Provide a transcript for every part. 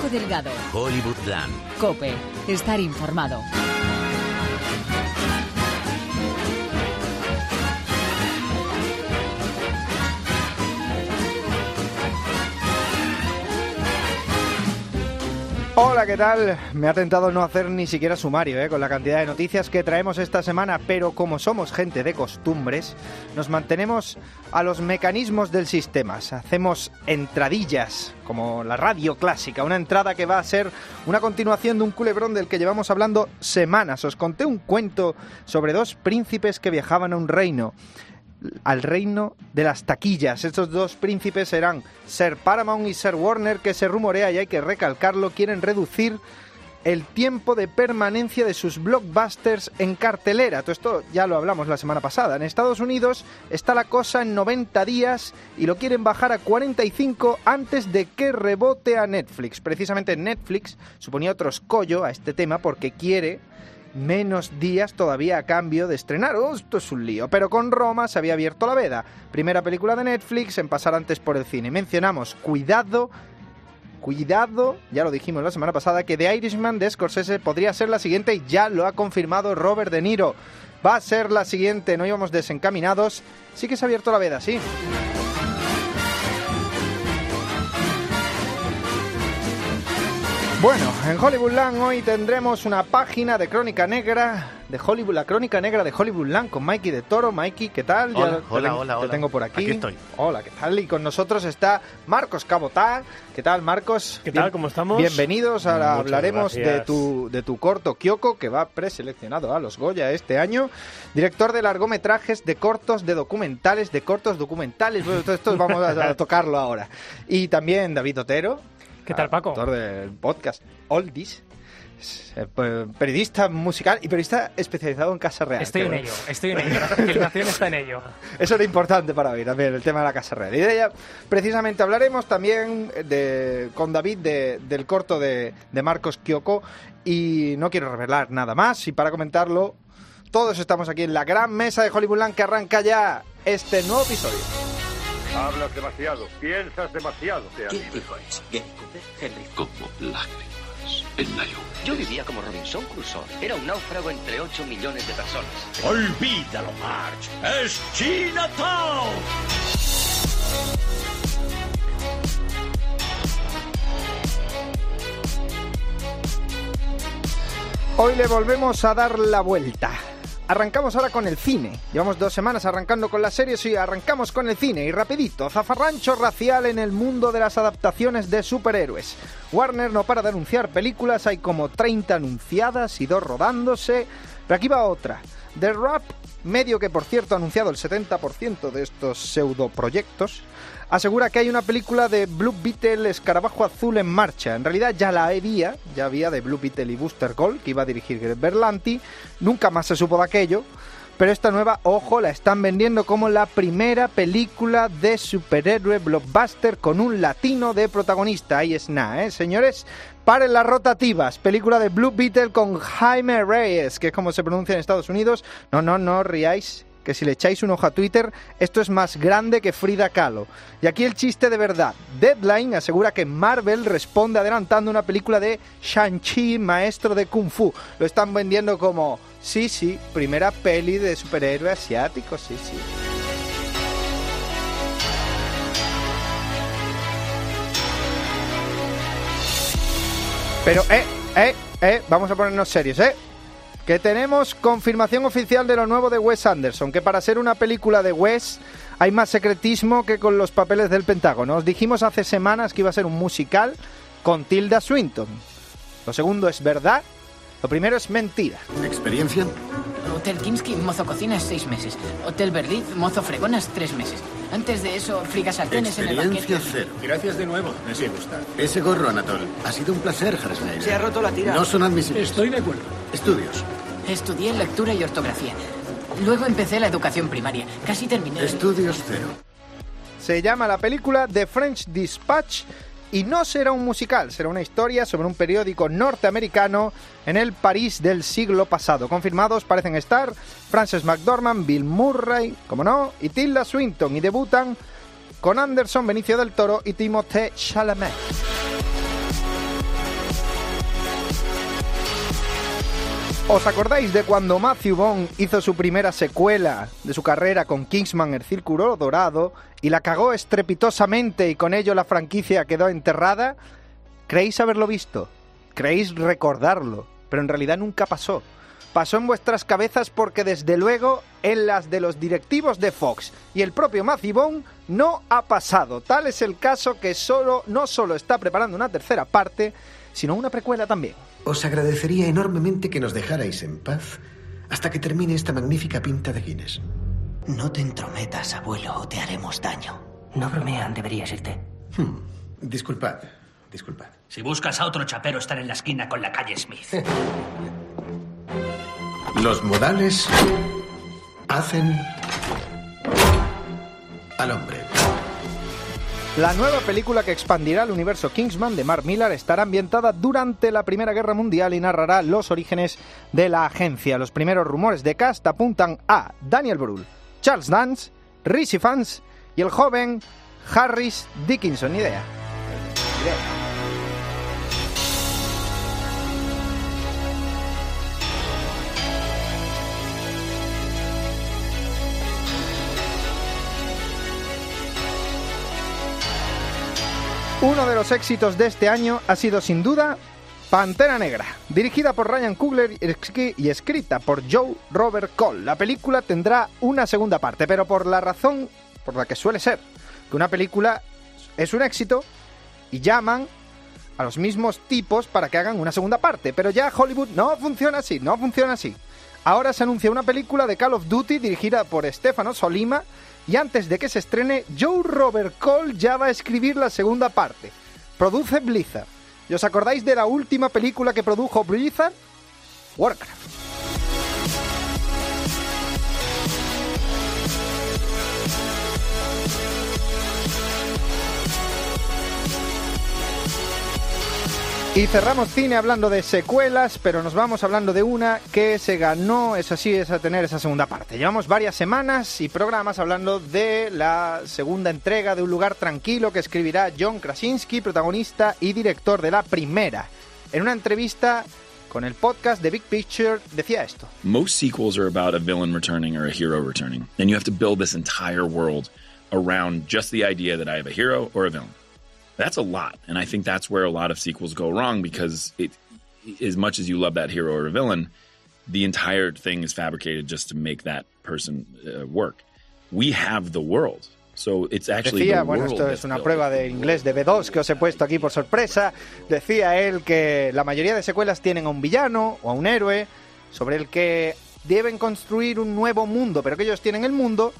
Paco Delgado. Hollywoodland. Cope. Estar informado. Hola, ¿qué tal? Me ha tentado no hacer ni siquiera sumario ¿eh? con la cantidad de noticias que traemos esta semana, pero como somos gente de costumbres, nos mantenemos a los mecanismos del sistema. Hacemos entradillas, como la radio clásica, una entrada que va a ser una continuación de un culebrón del que llevamos hablando semanas. Os conté un cuento sobre dos príncipes que viajaban a un reino al reino de las taquillas. Estos dos príncipes serán Sir Paramount y Sir Warner, que se rumorea, y hay que recalcarlo, quieren reducir el tiempo de permanencia de sus blockbusters en cartelera. Todo esto ya lo hablamos la semana pasada. En Estados Unidos está la cosa en 90 días y lo quieren bajar a 45 antes de que rebote a Netflix. Precisamente Netflix suponía otro escollo a este tema porque quiere menos días todavía a cambio de estrenar. Oh, esto es un lío. Pero con Roma se había abierto la veda. Primera película de Netflix en pasar antes por el cine. Mencionamos, cuidado, cuidado, ya lo dijimos la semana pasada, que The Irishman de Scorsese podría ser la siguiente y ya lo ha confirmado Robert De Niro. Va a ser la siguiente, no íbamos desencaminados. Sí que se ha abierto la veda, sí. Bueno, en Hollywoodland hoy tendremos una página de Crónica Negra de Hollywood, la Crónica Negra de Hollywoodland con Mikey de Toro. Mikey, ¿qué tal? Hola, Ya te hola, Te hola. tengo por aquí. Aquí estoy. Hola, ¿qué tal? Y con nosotros está Marcos Cabotá. ¿Qué tal, Marcos? ¿Qué tal? ¿Cómo estamos? Bienvenidos. Ahora Muchas hablaremos de tu, de tu corto Kyoko, que va preseleccionado a los Goya este año. Director de largometrajes, de cortos, de documentales, de cortos documentales. Bueno, todo esto vamos a, a tocarlo ahora. Y también David Otero. ¿Qué tal, Paco? Autor del podcast Oldies. Es, eh, pe- Periodista musical y periodista especializado en Casa Real. Estoy en ello, estoy en ello. La filmación está en ello. Eso era importante para mí también, el tema de la Casa Real. Y de ella precisamente hablaremos también de, con David de- del corto de, de Marcos Kyoko. Y no quiero revelar nada más. Y para comentarlo, todos estamos aquí en la gran mesa de Hollywoodland que arranca ya este nuevo episodio. Hablas demasiado, piensas demasiado. Te ¿Quién dijo eso? Gary Cooper, Henry. Como lágrimas en la lluvia. Yo vivía como Robinson Crusoe. Era un náufrago entre 8 millones de personas. Olvídalo, Marge. Es Chinatown. Hoy le volvemos a dar la vuelta. Arrancamos ahora con el cine. Llevamos dos semanas arrancando con las series y arrancamos con el cine. Y rapidito, zafarrancho racial en el mundo de las adaptaciones de superhéroes. Warner no para de anunciar películas, hay como 30 anunciadas y dos rodándose. Pero aquí va otra. The Rap, medio que por cierto ha anunciado el 70% de estos pseudoproyectos, asegura que hay una película de Blue Beetle Escarabajo Azul en marcha. En realidad ya la había, ya había de Blue Beetle y Booster Gold, que iba a dirigir Greg Berlanti. Nunca más se supo de aquello. Pero esta nueva, ojo, la están vendiendo como la primera película de superhéroe blockbuster con un latino de protagonista. Ahí es nada, ¿eh? Señores, paren las rotativas. Película de Blue Beetle con Jaime Reyes, que es como se pronuncia en Estados Unidos. No, no, no riáis que si le echáis un ojo a Twitter, esto es más grande que Frida Kahlo. Y aquí el chiste de verdad. Deadline asegura que Marvel responde adelantando una película de Shang-Chi, maestro de Kung Fu. Lo están vendiendo como, sí, sí, primera peli de superhéroe asiático, sí, sí. Pero, eh, eh, eh, vamos a ponernos serios, eh. Que tenemos confirmación oficial de lo nuevo de Wes Anderson, que para ser una película de Wes hay más secretismo que con los papeles del Pentágono. Os dijimos hace semanas que iba a ser un musical con Tilda Swinton. Lo segundo es verdad, lo primero es mentira. ¿Experiencia? Hotel Kimsky, mozo cocinas, seis meses. Hotel Berlín, mozo fregonas, tres meses. Antes de eso, frigasartenes en el Experiencia banquete. cero. Gracias de nuevo, me sí gusta. Ese gorro, Anatol. Ha sido un placer, Harrismeyer. Se ha roto la tira. No son admisibles. Estoy de acuerdo. Estudios. Estudié lectura y ortografía. Luego empecé la educación primaria. Casi terminé. Estudios cero. Se llama la película The French Dispatch y no será un musical, será una historia sobre un periódico norteamericano en el París del siglo pasado. Confirmados parecen estar Frances McDormand, Bill Murray, como no, y Tilda Swinton y debutan con Anderson, Benicio del Toro y Timothée Chalamet. ¿Os acordáis de cuando Matthew Vaughn hizo su primera secuela de su carrera con Kingsman El Círculo Dorado y la cagó estrepitosamente y con ello la franquicia quedó enterrada? ¿Creéis haberlo visto? ¿Creéis recordarlo? Pero en realidad nunca pasó. Pasó en vuestras cabezas porque desde luego en las de los directivos de Fox y el propio Matthew Vaughn no ha pasado. Tal es el caso que solo, no solo está preparando una tercera parte, sino una precuela también. Os agradecería enormemente que nos dejarais en paz hasta que termine esta magnífica pinta de Guinness. No te entrometas, abuelo, o te haremos daño. No bromean, deberías irte. Hmm. Disculpad, disculpad. Si buscas a otro chapero, están en la esquina con la calle Smith. Los modales hacen al hombre. La nueva película que expandirá el universo Kingsman de Mark Millar estará ambientada durante la Primera Guerra Mundial y narrará los orígenes de la agencia. Los primeros rumores de cast apuntan a Daniel Brühl, Charles Dance, Rishi Fans y el joven Harris Dickinson. Idea. Idea. Los éxitos de este año ha sido sin duda Pantera Negra, dirigida por Ryan Coogler y escrita por Joe Robert Cole. La película tendrá una segunda parte, pero por la razón por la que suele ser, que una película es un éxito y llaman a los mismos tipos para que hagan una segunda parte, pero ya Hollywood no funciona así, no funciona así. Ahora se anuncia una película de Call of Duty dirigida por Stefano Solima y antes de que se estrene, Joe Robert Cole ya va a escribir la segunda parte. Produce Blizzard. ¿Y os acordáis de la última película que produjo Blizzard? Warcraft. Y cerramos cine hablando de secuelas, pero nos vamos hablando de una que se ganó, es así, es a tener esa segunda parte. Llevamos varias semanas y programas hablando de la segunda entrega de Un lugar tranquilo que escribirá John Krasinski, protagonista y director de la primera. En una entrevista con el podcast The Big Picture decía esto. Most sequels are about a villain returning or a hero returning, and you have to build this entire world around just the idea that I have a hero or a villain. That's a lot, and I think that's where a lot of sequels go wrong because it, as much as you love that hero or villain, the entire thing is fabricated just to make that person uh, work. We have the world. So it's actually Decía, the bueno, world esto es una prueba de inglés de B2 que os he puesto aquí por sorpresa. Decía él que la mayoría de secuelas tienen a un villano o a un héroe sobre el que deben construir un nuevo mundo, pero que ellos tienen el mundo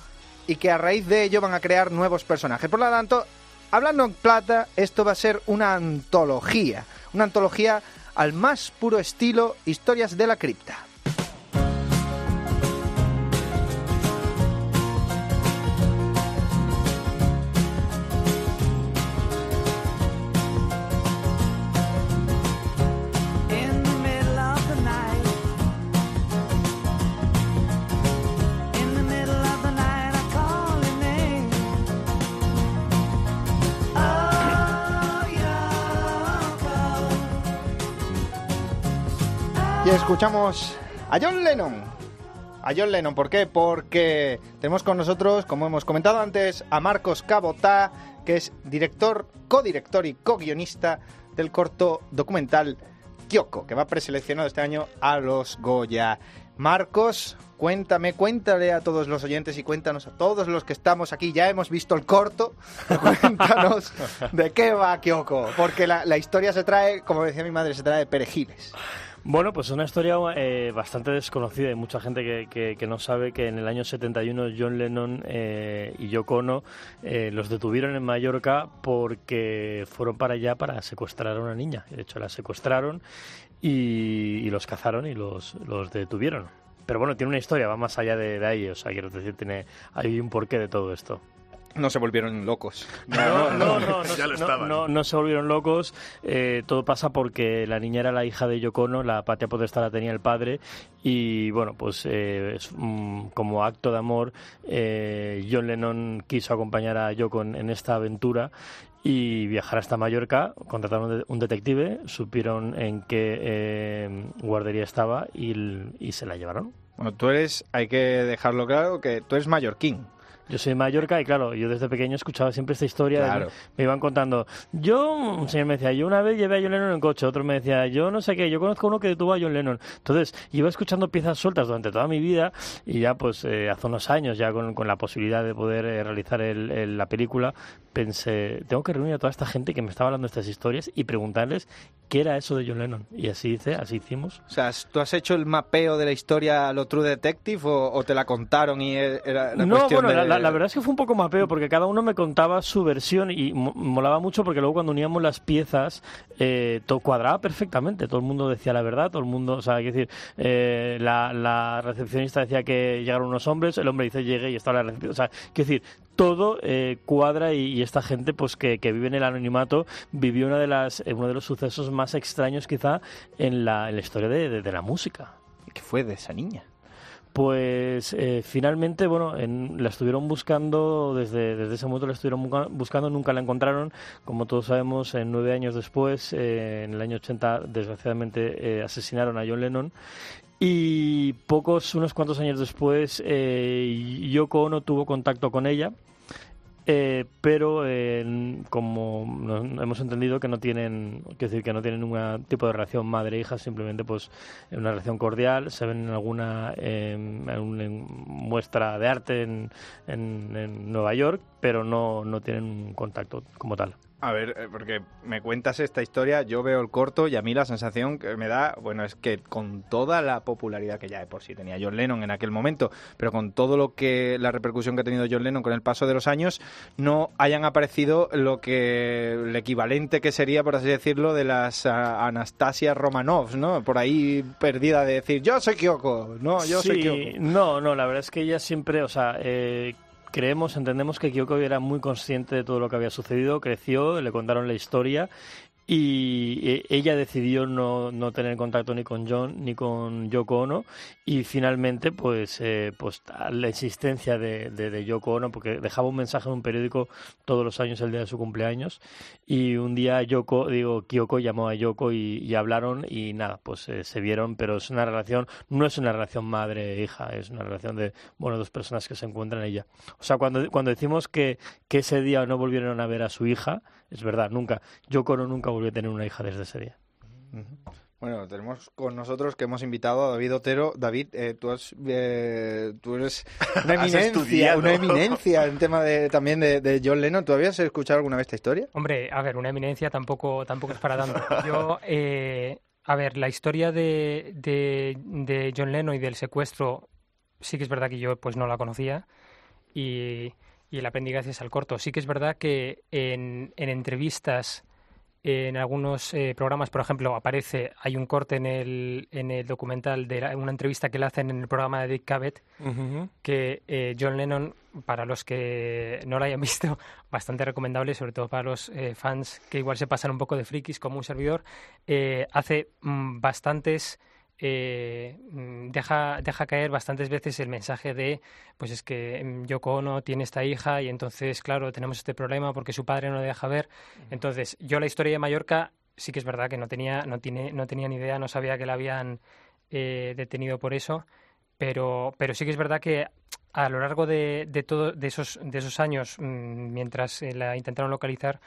y que a raíz de ello van a crear nuevos personajes. Por lo tanto, hablando en plata, esto va a ser una antología. Una antología al más puro estilo Historias de la Cripta. Escuchamos a John Lennon. A John Lennon, ¿por qué? Porque tenemos con nosotros, como hemos comentado antes, a Marcos Cabotá, que es director, codirector y co-guionista del corto documental Kyoko, que va preseleccionado este año a los Goya. Marcos, cuéntame, cuéntale a todos los oyentes y cuéntanos a todos los que estamos aquí. Ya hemos visto el corto, cuéntanos de qué va Kyoko, porque la, la historia se trae, como decía mi madre, se trae de perejiles. Bueno, pues una historia eh, bastante desconocida. Hay mucha gente que, que- que no sabe que en el año 71 John Lennon eh, y Yoko Ono eh, los detuvieron en Mallorca porque fueron para allá para secuestrar a una niña. De hecho, la secuestraron y, y los cazaron y los, los detuvieron. Pero bueno, tiene una historia, va más allá de, de ahí. O sea, quiero decir, tiene, hay un porqué de todo esto. No se volvieron locos. No, no, no, Ya lo estaban. no, no se volvieron locos. eh, todo pasa porque la niña era la hija de Yoko Ono, la patria potestad la tenía el padre. Y bueno, pues eh, es, mm, como acto de amor, eh, John Lennon quiso acompañar a Yoko en, en esta aventura y viajar hasta Mallorca, contrataron un de- un detective, supieron en qué eh, guardería estaba y, y se la llevaron. Bueno, tú eres, hay que dejarlo claro, que tú eres mallorquín. Yo soy de Mallorca y claro, yo desde pequeño escuchaba siempre esta historia. de me iban contando. Yo, un señor me decía, yo una vez llevé a John Lennon en coche, otro me decía, yo no sé qué, yo conozco uno que detuvo a John Lennon. Entonces, iba escuchando piezas sueltas durante toda mi vida y ya pues eh, hace unos años, ya con, con la posibilidad de poder eh, realizar el- el- la película, pensé, tengo que reunir a toda esta gente que me estaba hablando de estas historias y preguntarles qué era eso de John Lennon. Y así hice, así hicimos. O sea, ¿tú has hecho el mapeo de la historia a lo True Detective o, o te la contaron y e- era la no, bueno, de... la, verdad es que fue un poco mapeo porque cada uno me contaba su versión y mo- molaba mucho porque luego cuando uníamos las piezas eh, todo cuadraba perfectamente. Todo el mundo decía la verdad, todo el mundo, o sea, hay que decir, eh, la, la recepcionista decía que llegaron unos hombres, el hombre dice llegué y estaba la recepción. O sea, quiero decir, todo eh, cuadra y, y esta gente pues que, que vive en el anonimato vivió una de las, eh, uno de los sucesos más extraños quizá en la, en la historia de- de- de la música. ¿Qué fue de esa niña? Pues eh, finalmente, bueno, en- la estuvieron buscando, desde, desde ese momento la estuvieron buscando, nunca la encontraron. Como todos sabemos, en nueve años después, eh, en el año 80, desgraciadamente eh, asesinaron a John Lennon. Y pocos, unos cuantos años después, eh, Yoko Ono tuvo contacto con ella. Eh, pero eh, como no- hemos entendido que no tienen quiero decir que no tienen ningún tipo de relación madre hija simplemente pues una relación cordial se ven en alguna eh, en una muestra de arte en, en- en Nueva York pero no, no tienen un contacto como tal A ver, eh, porque me cuentas esta historia, yo veo el corto y a mí la sensación que me da, bueno, es que con toda la popularidad que ya de por sí tenía John Lennon en aquel momento, pero con todo lo que la repercusión que ha tenido John Lennon con el paso de los años, no hayan aparecido lo que el equivalente que sería, por así decirlo, de las ah, Anastasia Romanovs, ¿no? Por ahí perdida de decir, yo soy Kyoko, no, yo soy Sí, Kyoko. No, no, la verdad es que ella siempre, o sea, eh, creemos, entendemos que Kyoko era muy consciente de todo lo que había sucedido, creció, le contaron la historia y eh, ella decidió no, no tener contacto ni con John ni con Yoko Ono y finalmente pues eh, pues la existencia de, de, Yoko Ono porque dejaba un mensaje en un periódico todos los años el día de su cumpleaños y un día Yoko digo Kyoko llamó a Yoko y, hablaron y nada pues eh, se vieron pero es una relación no es una relación madre hija es una relación de bueno dos personas que se encuentran en ella. O sea cuando cuando decimos que que ese día no volvieron a ver a su hija es verdad nunca Yoko Ono nunca volvió a tener una hija desde ese día. Bueno, tenemos con nosotros que hemos invitado a David Otero. David, eh, tú, has, eh, tú eres una eminencia, una eminencia en tema de, también de, de John Lennon. ¿Tú habías escuchado alguna vez esta historia? Hombre, a ver, una eminencia tampoco, tampoco es para tanto. Yo, eh, a ver, la historia de, de, de John Lennon y del secuestro, sí que es verdad que yo pues no la conocía y, y la aprendí gracias al corto. Sí que es verdad que en, en entrevistas, en algunos eh, programas, por ejemplo, aparece, hay un corte en el, en el documental de la- una entrevista que le hacen en el programa de Dick Cavett, que eh, John Lennon, para los que no lo hayan visto, bastante recomendable, sobre todo para los eh, fans que igual se pasan un poco de frikis como un servidor, eh, hace mm, bastantes... eh, mm, deja, deja caer bastantes veces el mensaje de pues es que mm, Yoko Ono tiene esta hija y entonces claro tenemos este problema porque su padre no le deja ver. Entonces yo la historia de Mallorca sí que es verdad que no tenía no tiene no tenía ni idea no sabía que la habían eh, detenido por eso pero pero sí que es verdad que a lo largo de, de todo de esos de esos años mm, mientras eh, la intentaron localizar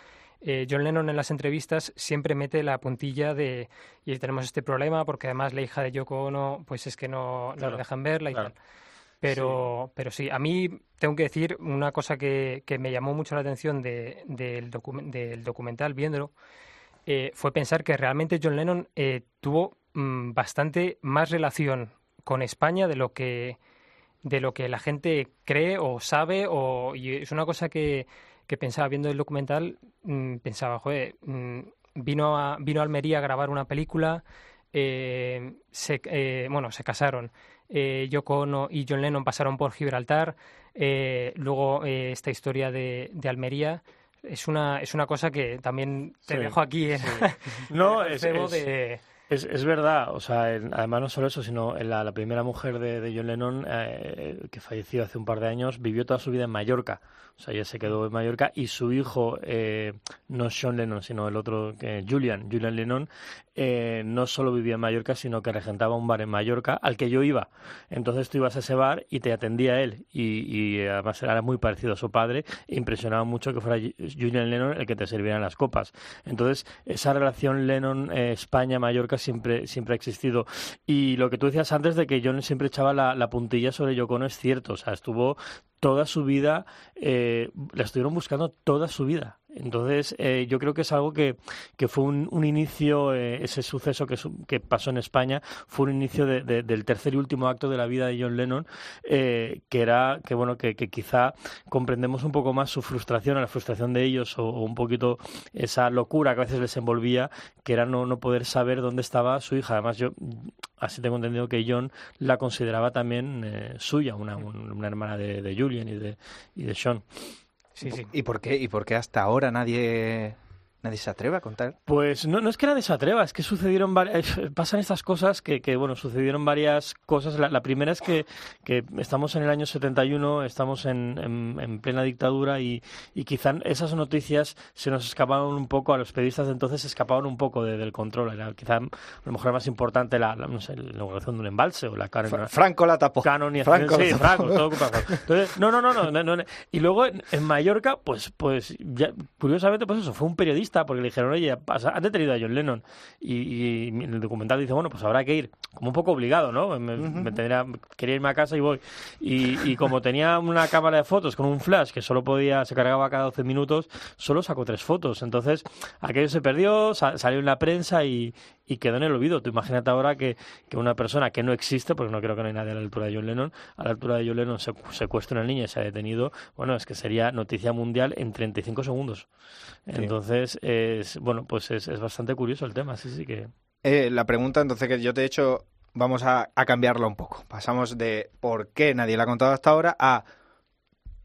eh, John Lennon en las entrevistas siempre mete la puntilla de y tenemos este problema porque además la hija de Yoko Ono pues es que no, no Claro, la dejan verla y claro. tal pero pero sí a mí tengo que decir una cosa que, que me llamó mucho la atención de- del, docu- del documental viéndolo eh, fue pensar que realmente John Lennon eh, tuvo mm, bastante más relación con España de lo que de lo que la gente cree o sabe o y es una cosa que, que pensaba viendo el documental mm, pensaba joder mm, vino a vino a Almería a grabar una película eh, se, eh, bueno, se casaron. Eh, Yoko Ono y John Lennon pasaron por Gibraltar. eh, luego eh, esta historia de, de Almería. Es una, es una cosa que también te Sí, dejo aquí en, No, es, es- de... es- es verdad, o sea, además no solo eso, sino la, primera mujer de, John Lennon, eh, que falleció hace un par de años, vivió toda su vida en Mallorca. O sea, ella se quedó en Mallorca y su hijo, eh, no Sean Lennon, sino el otro, Julian, Julian Lennon, eh, no solo vivía en Mallorca, sino que regentaba un bar en Mallorca al que yo iba. Entonces tú ibas a ese bar y te atendía él. Y, eh, además era muy parecido a su padre. E impresionaba mucho que fuera Julian Lennon el que te sirviera las copas. Entonces, esa relación Lennon-España-Mallorca siempre, siempre ha existido. Y lo que tú decías antes de que John siempre echaba la, la puntilla sobre Yoko Ono es cierto. O sea, estuvo toda su vida, eh, la estuvieron buscando toda su vida. Entonces, eh, yo creo que es algo que, que fue un, un inicio, eh, ese suceso que, su- que pasó en España, fue un inicio de- de- del tercer y último acto de la vida de John Lennon, eh, que era, que bueno, que, quizá comprendemos un poco más su frustración, la frustración de ellos, o, un poquito esa locura que a veces les envolvía, que era no, no poder saber dónde estaba su hija. Además, yo así tengo entendido que John la consideraba también eh, suya, una, un- una hermana de, de Julian y de, y de Sean. Sí, sí. ¿Y por qué? ¿Y por qué hasta ahora nadie, nadie se atreve a contar? Pues no, no es que nadie se atreva, es que sucedieron varias, pasan estas cosas que, que, bueno, sucedieron varias cosas. La, la primera es que, que estamos en el año 71, estamos en, en, en plena dictadura y, y quizá esas noticias se nos escaparon un poco, a los periodistas de entonces se escapaban un poco de- del control. Era quizá a lo mejor era más importante la, la, no sé, la inauguración de un embalse o la cara Fra- Franco la tapó. Canon y Franco sí, todo. Entonces, no, no, no, no, no, no. Y luego en, en Mallorca, pues, pues ya, curiosamente, pues eso, fue un periodista, porque le dijeron, oye, han detenido a John Lennon. Y, y en el documental dice, bueno, pues habrá que ir, como un poco obligado, ¿no? Me, me tendría- quería irme a casa y voy. Y, y como tenía una cámara de fotos con un flash que solo podía, se cargaba cada 12 minutos, solo sacó tres fotos. Entonces, aquello se perdió, sa- salió en la prensa y, y quedó en el olvido. Tú imagínate ahora que, que una persona que no existe, porque no creo que no hay nadie a la altura de John Lennon, a la altura de John Lennon se secuestra una niña y se ha detenido, bueno, es que sería noticia mundial en 35 segundos. Entonces, es, bueno, pues es, es bastante curioso el tema, sí, sí que... Eh, la pregunta entonces que yo te he hecho, vamos a, a cambiarla un poco. Pasamos de por qué nadie la ha contado hasta ahora a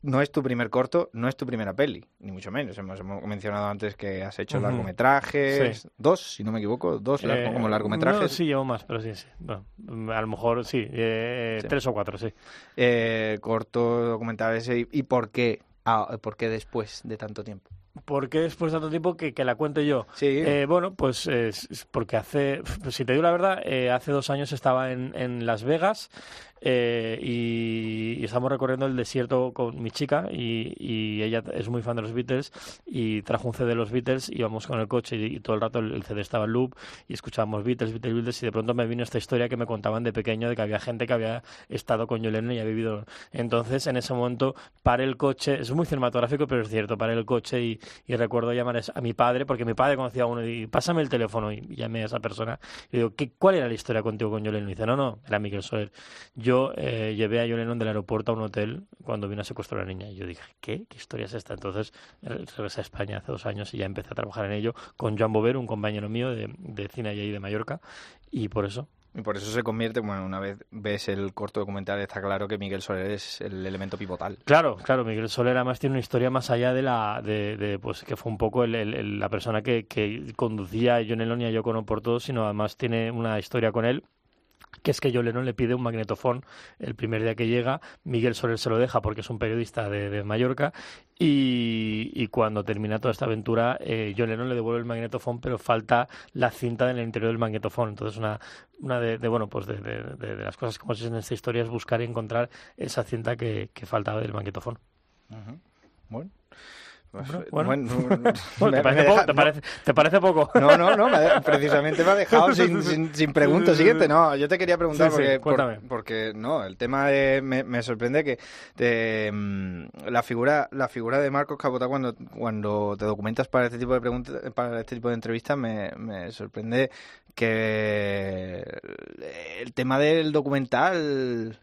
no es tu primer corto, no es tu primera peli, ni mucho menos. Hemos, hemos mencionado antes que has hecho largometrajes, Sí. dos, si no me equivoco, dos Eh, como No, largometrajes. sí, llevo más, pero sí, sí. Bueno, mm, a lo mejor sí, eh, Sí. tres o cuatro, sí. Eh, corto, documentales, y, y por qué, ah, por qué después de tanto tiempo. ¿Por qué después de tanto tiempo que, que la cuente yo? Sí. Eh, bueno, pues es- es porque hace, pues si te digo la verdad, eh, hace dos años estaba en, en Las Vegas eh, y, y estamos recorriendo el desierto con mi chica y, y ella es muy fan de los Beatles y trajo un CD de los Beatles, íbamos con el coche y, y todo el rato el, el CD estaba en loop y escuchábamos Beatles, Beatles, Beatles y de pronto me vino esta historia que me contaban de pequeño de que había gente que había estado con Lennon y había vivido. Entonces en ese momento paré el coche, es muy cinematográfico pero es cierto, paré el coche y, y recuerdo llamar a mi padre porque mi padre conocía a uno y pásame el teléfono y llamé a esa persona y digo, ¿qué, ¿cuál era la historia contigo con John Lennon? Y dice, no, no, era Miguel Soler. Yo eh, llevé a John Lennon del aeropuerto a un hotel cuando vino a secuestrar a la niña. Y yo dije, ¿qué? ¿Qué historia es esta? Entonces eh, regresé a España hace dos años y ya empecé a trabajar en ello con Joan Bover, un compañero mío de, de cine allí de Mallorca. Y por eso Y por eso se convierte, bueno, una vez ves el corto documental, está claro que Miguel Soler es el elemento pivotal. Claro, claro, Miguel Soler además tiene una historia más allá de la de, de, pues que fue un poco el- la persona que, que conducía John Lennon y a Yoko Ono por todo, sino además tiene una historia con él que es que John Lennon le pide un magnetofón el primer día que llega, Miguel Soler se lo deja porque es un periodista de, Mallorca y, cuando termina toda esta aventura eh, John Lennon le devuelve el magnetofón pero falta la cinta en el interior del magnetofón. Entonces una, una de, bueno pues de, las cosas que hemos en esta historia es buscar y encontrar esa cinta que, faltaba del magnetofón. Pues, Bueno, bueno, ¿te, parece poco, te, parece, ¿te parece poco? No, no, no, me precisamente me ha dejado sin, sin, sin pregunta siguiente. No, yo te quería preguntar Sí, sí, porque, por- porque no, el tema de, me, me sorprende que te, mm, la figura la figura de Marcos Capota cuando cuando te documentas para este tipo de preguntas para este tipo de entrevistas me, me sorprende que el tema del documental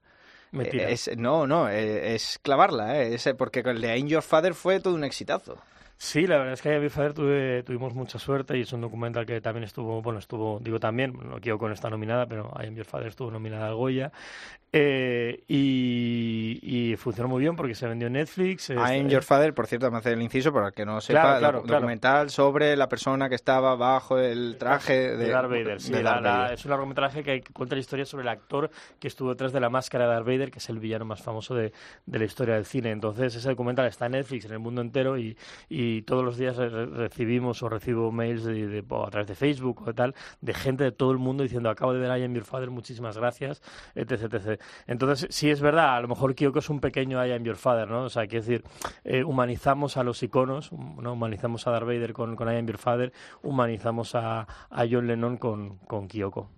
No, no, eh, es clavarla, eh, es, porque el de In Your Father fue todo un exitazo. Sí, la verdad es que Ian Father tuve, tuvimos mucha suerte y es un documental que también estuvo, bueno, estuvo, digo también, no quiero con esta nominada, pero I Am Your Father estuvo nominada al Goya. Eh, y, y funcionó muy bien porque se vendió en Netflix. I Am Your Father, por cierto, me hace el inciso para el que no sepa, Claro, claro, doc- claro. documental sobre la persona que estaba bajo el traje de, de Darth Vader, sí, de la- Darth la- Vader. es un largometraje que cuenta la historia sobre el actor que estuvo detrás de la máscara de Darth Vader, que es el villano más famoso de, de la historia del cine. Entonces, ese documental está en Netflix en el mundo entero y, y todos los días re- recibimos o recibo mails de, a través de Facebook o de tal, de gente de todo el mundo diciendo, acabo de ver I Am Your Father, muchísimas gracias, etc, etc. Entonces, sí es verdad, a lo mejor Kyoko es un pequeño I Am Your Father, ¿no? O sea, quiero decir, eh, humanizamos a los iconos, ¿no? Humanizamos a Darth Vader con, con I Am Your Father, humanizamos a, a John Lennon con, con Kyoko.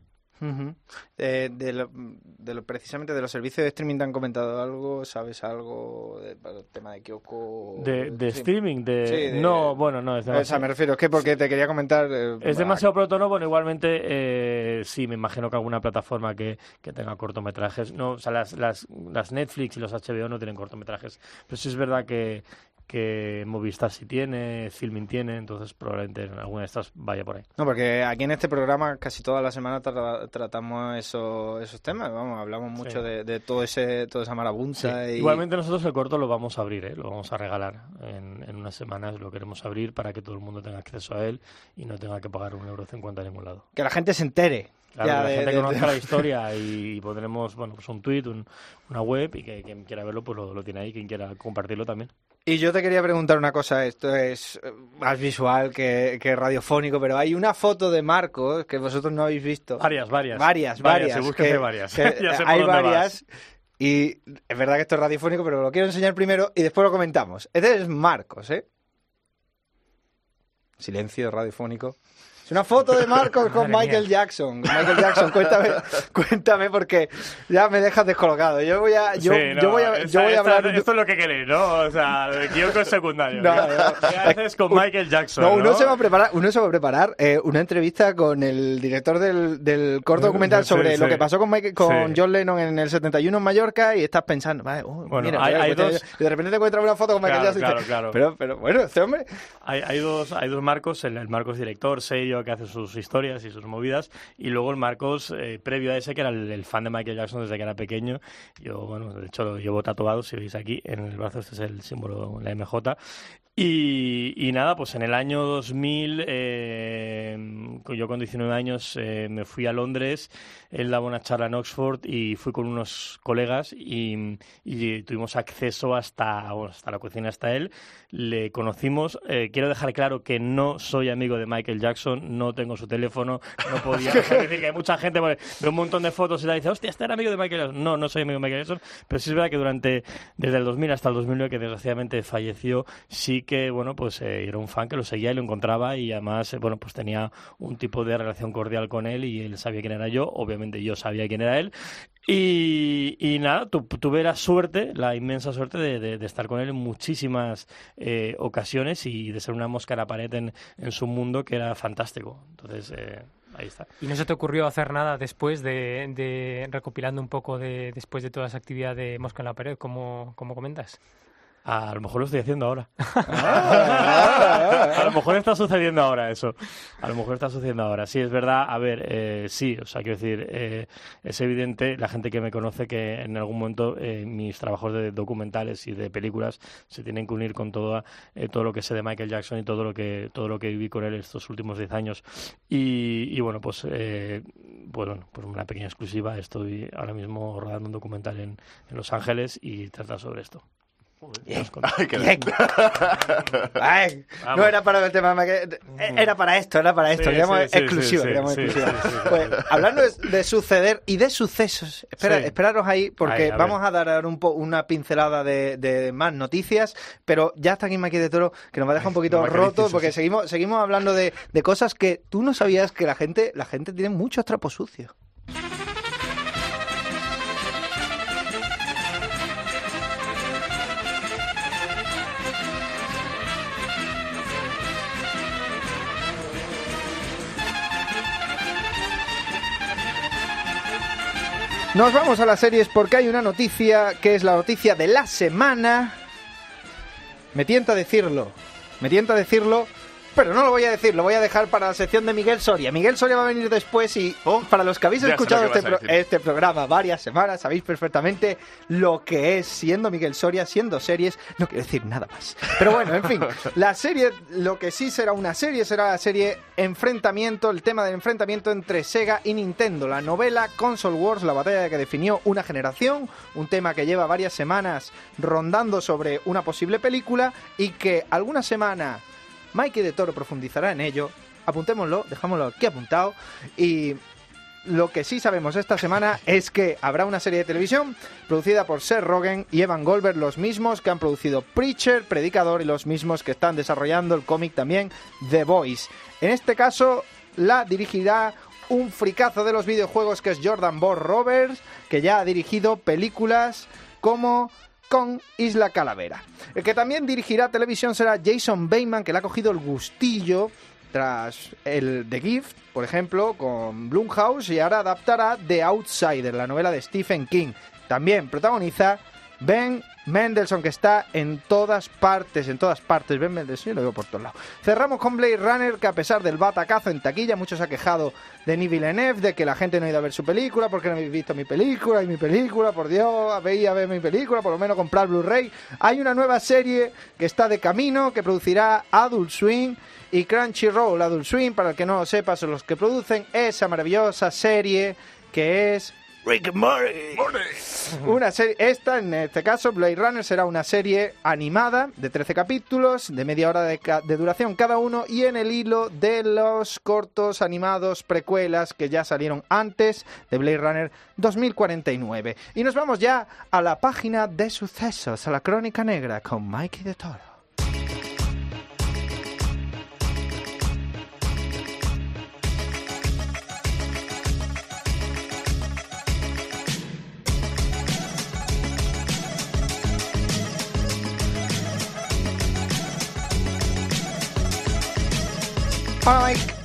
Eh, de, lo- de lo- precisamente de los servicios de streaming te han comentado algo, ¿sabes algo del tema de Kyoko? De, de Sí. streaming, de... Sí, de- No, bueno, no, es O sea, demasiado... me refiero, es que porque te quería comentar... eh, Es demasiado pronto, ¿no? Bueno, igualmente, eh, sí, me imagino que alguna plataforma que, que tenga cortometrajes, no, o sea, las, las, las Netflix y los HBO no tienen cortometrajes, pero sí es verdad que, que Movistar sí tiene, Filming tiene, entonces probablemente en alguna de estas vaya por ahí. No, porque aquí en este programa casi toda la semana tra- tratamos eso- esos temas, vamos, hablamos mucho Sí. de, de todo ese toda esa marabunta Sí. y Igualmente nosotros el corto lo vamos a abrir, ¿eh? lo vamos a regalar en, en unas semanas, lo queremos abrir para que todo el mundo tenga acceso a él y no tenga que pagar un euro cincuenta en ningún lado. que la gente se entere. Claro, ya que la de- gente de- conozca de- la historia y pondremos bueno, pues un tweet, un- una web y que quien quiera verlo pues lo, lo tiene ahí, quien quiera compartirlo también. Y yo te quería preguntar una cosa, esto es eh, más visual que, que radiofónico, pero hay una foto de Marcos que vosotros no habéis visto. Varias, varias. Varias, Varias, varias. que- varias. que, hay varias. Y es verdad que esto es radiofónico, pero lo quiero enseñar primero y después lo comentamos. Este es Marcos, ¿eh? Silencio radiofónico. Es una foto de Marcos con Madre Michael mía. Jackson. Michael Jackson, cuéntame, cuéntame porque ya me dejas descolocado. Yo voy a, yo, Sí, yo no, voy a, esta- yo voy a esta- hablar. Esto es lo que queréis, ¿no? O sea, es secundario. No, ¿Qué- no. ¿Qué haces con Michael Jackson? No, uno ¿no? se va a preparar, uno se va a preparar eh, una entrevista con el director del, del corto documental sobre sí. lo que pasó con, Michael- con. John Lennon en el 71 en Mallorca y estás pensando, vale, oh, Bueno, mira, hay- mira, hay pues, dos- de repente te encuentras una foto con Michael Claro, Jackson claro, claro. Pero, pero bueno, este hombre... Hay, hay dos, hay dos Marcos, el, el Marcos director, sello, que hace sus historias y sus movidas, y luego el Marcos eh, previo a ese, que era el, el fan de Michael Jackson desde que era pequeño. Yo, bueno, de hecho lo llevo tatuado, si veis aquí, en el brazo este es el símbolo, la MJ. Y, y nada, pues en el año 2000, eh, yo con 19 años eh, me fui a Londres, él daba una charla en Oxford y fui con unos colegas y, y tuvimos acceso hasta, bueno, hasta la cocina, hasta él. Le conocimos. eh, quiero dejar claro que no soy amigo de Michael Jackson, no tengo su teléfono, no podía. o sea, decir que hay mucha gente bueno, ve un montón de fotos y y dice, hostia, este era amigo de Michael Jackson. No, no soy amigo de Michael Jackson, pero sí es verdad que durante, desde el 2000 hasta el 2009, que desgraciadamente falleció, sí que, bueno, pues eh, era un fan que lo seguía y lo encontraba y además, eh, bueno, pues tenía un tipo de relación cordial con él y él sabía quién era yo, obviamente yo sabía quién era él. Y, y nada, tu- tuve la suerte, la inmensa suerte de, de- de estar con él en muchísimas eh, ocasiones y de ser una mosca en la pared en, en su mundo que era fantástico. Entonces, eh, ahí está. ¿Y no se te ocurrió hacer nada después de, de recopilando un poco de después de toda esa actividad de Mosca en la pared, como, como comentas? A lo mejor lo estoy haciendo ahora. a lo mejor está sucediendo ahora eso. A lo mejor está sucediendo ahora. Sí, es verdad. A ver, eh, sí, o sea, quiero decir, eh, es evidente, la gente que me conoce, que en algún momento eh, mis trabajos de documentales y de películas se tienen que unir con todo, eh, todo lo que sé de Michael Jackson y todo lo que, todo lo que viví con él estos últimos 10 años. Y, y bueno, pues, eh, pues, bueno, pues una pequeña exclusiva. Estoy ahora mismo rodando un documental en, en Los Ángeles y trata sobre esto. Bien. Ay, no era para el tema, Michael, era para esto, era para esto. Queríamos sí, sí, exclusiva, sí, queríamos sí, exclusiva. sí, sí, sí, Pues, hablando de, de suceder y de sucesos, espera, esperaros ahí porque Ahí, a ver. vamos a dar un po- una pincelada de, de más noticias, pero ya está aquí Maki de Toro que nos va a dejar un poquito roto porque seguimos seguimos hablando de, de cosas que tú no sabías que la gente la gente tiene muchos trapos sucios. Nos vamos a las series porque hay una noticia que es la noticia de la semana. Me tienta decirlo. Me tienta decirlo, pero no lo voy a decir, lo voy a dejar para la sección de Miguel Soria. Miguel Soria va a venir después y para los que habéis escuchado este, pro- este programa varias semanas, sabéis perfectamente lo que es siendo Miguel Soria, siendo series, no quiero decir nada más. Pero bueno, en fin, la serie, lo que sí será una serie, será la serie Enfrentamiento, el tema del enfrentamiento entre Sega y Nintendo, la novela Console Wars, la batalla que definió una generación, un tema que lleva varias semanas rondando sobre una posible película y que alguna semana Mikey de Toro profundizará en ello. Apuntémoslo, dejámoslo aquí apuntado. Y lo que sí sabemos esta semana es que habrá una serie de televisión producida por Seth Rogen y Evan Goldberg, los mismos que han producido Preacher, Predicador y los mismos que están desarrollando el cómic también The Voice. En este caso la dirigirá un fricazo de los videojuegos que es Jordan Borg Roberts, que ya ha dirigido películas como con Isla Calavera. El que también dirigirá televisión será Jason Bateman, que le ha cogido el gustillo tras el The Gift, por ejemplo, con Blumhouse, y ahora adaptará The Outsider, la novela de Stephen King. También protagoniza Ben Mendelssohn, que está en todas partes, en todas partes. Ben Mendelssohn, yo lo veo por todos lados. Cerramos con Blade Runner, que a pesar del batacazo en taquilla, muchos ha quejado de Denis Villeneuve, de que la gente no ha ido a ver su película, porque no habéis visto mi película, y mi película, por Dios, veis a ver mi película, por lo menos comprar Blu-ray. Hay una nueva serie que está de camino, que producirá Adult Swim y Crunchyroll. Adult Swim, para el que no lo sepa, son los que producen esa maravillosa serie que es Rick and Morty. Una serie, esta en este caso, Blade Runner, será una serie animada de 13 capítulos, de media hora de, ca- de duración cada uno, y en el hilo de los cortos animados precuelas que ya salieron antes de Blade Runner 2049. Y nos vamos ya a la página de sucesos, a la crónica negra, con Mikey de Toro.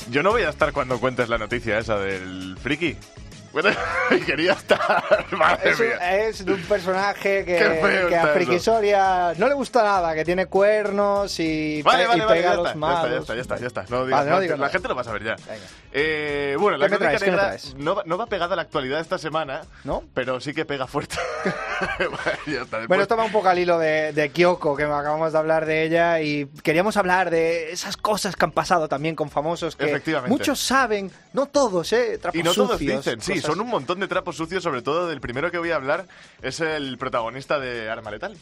Yo no voy a estar cuando cuentes la noticia esa del friki. Bueno, quería estar. Madre Es, un- mía. es de un personaje que, que a está Friki eso. Soria no le gusta nada, que tiene cuernos y, Vale, vale, y vale, pega ya a los está, ya malos. está, ya está, ya está, ya está. No digas Vale, no más, digo la nada. gente lo va a saber ya. Eh, bueno, la ¿Qué me crónica traes? ¿Qué me negra no, va- no va pegada a la actualidad esta semana, ¿No? pero sí que pega fuerte. Ya está, Bueno, esto va un poco al hilo de, de Kyoko, que acabamos de hablar de ella, y queríamos hablar de esas cosas que han pasado también con famosos que muchos saben, no todos, ¿eh? Trapos Y no todos dicen, sí, son un montón de trapos sucios, sobre todo del primero que voy a hablar es el protagonista de Arma Letal.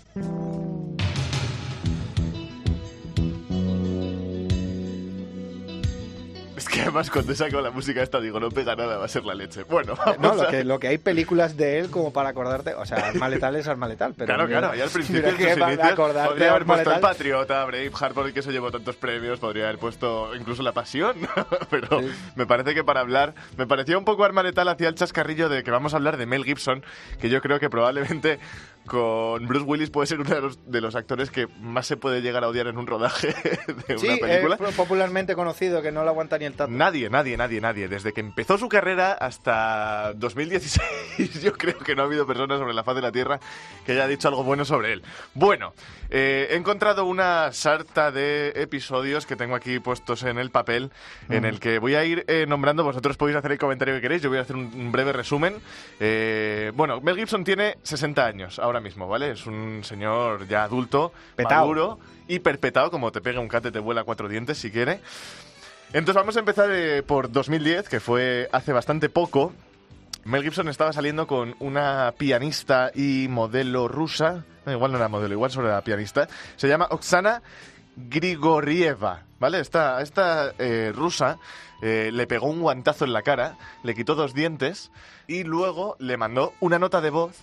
Es que además cuando saco la música esta digo, no pega nada, va a ser la leche. Bueno, vamos No, lo a- que, lo que hay películas de él como para acordarte, o sea, Arma Letal es Arma Letal, pero... Claro, mira- claro, y al principio en que sus para inicios acordarte podría haber puesto el Letal. Patriota, Braveheart, porque eso llevó tantos premios, podría haber puesto incluso La Pasión, pero me parece que para hablar, me parecía un poco Arma Letal hacia el chascarrillo de que vamos a hablar de Mel Gibson, que yo creo que probablemente con Bruce Willis puede ser uno de los, de los actores que más se puede llegar a odiar en un rodaje de Sí, una película. es popularmente conocido, que no lo aguanta ni el tato. Nadie, nadie, nadie, nadie. Desde que empezó su carrera hasta 2016, yo creo que no ha habido persona sobre la faz de la Tierra que haya dicho algo bueno sobre él. Bueno, eh, he encontrado una sarta de episodios que tengo aquí puestos en el papel, en Mm. el que voy a ir eh, nombrando. Vosotros podéis hacer el comentario que queréis. Yo voy a hacer un, un breve resumen. Eh, bueno, Mel Gibson tiene 60 años ahora mismo, ¿vale? Es un señor ya adulto, Petao. maduro y perpetado, como te pega un cate, te vuela cuatro dientes si quiere. Entonces vamos a empezar eh, por 2010, que fue hace bastante poco. Mel Gibson estaba saliendo con una pianista y modelo rusa. No, igual no era modelo, igual solo era pianista. Se llama Oksana Grigorieva, ¿vale? Esta, esta eh, rusa eh, le pegó un guantazo en la cara, le quitó dos dientes y luego le mandó una nota de voz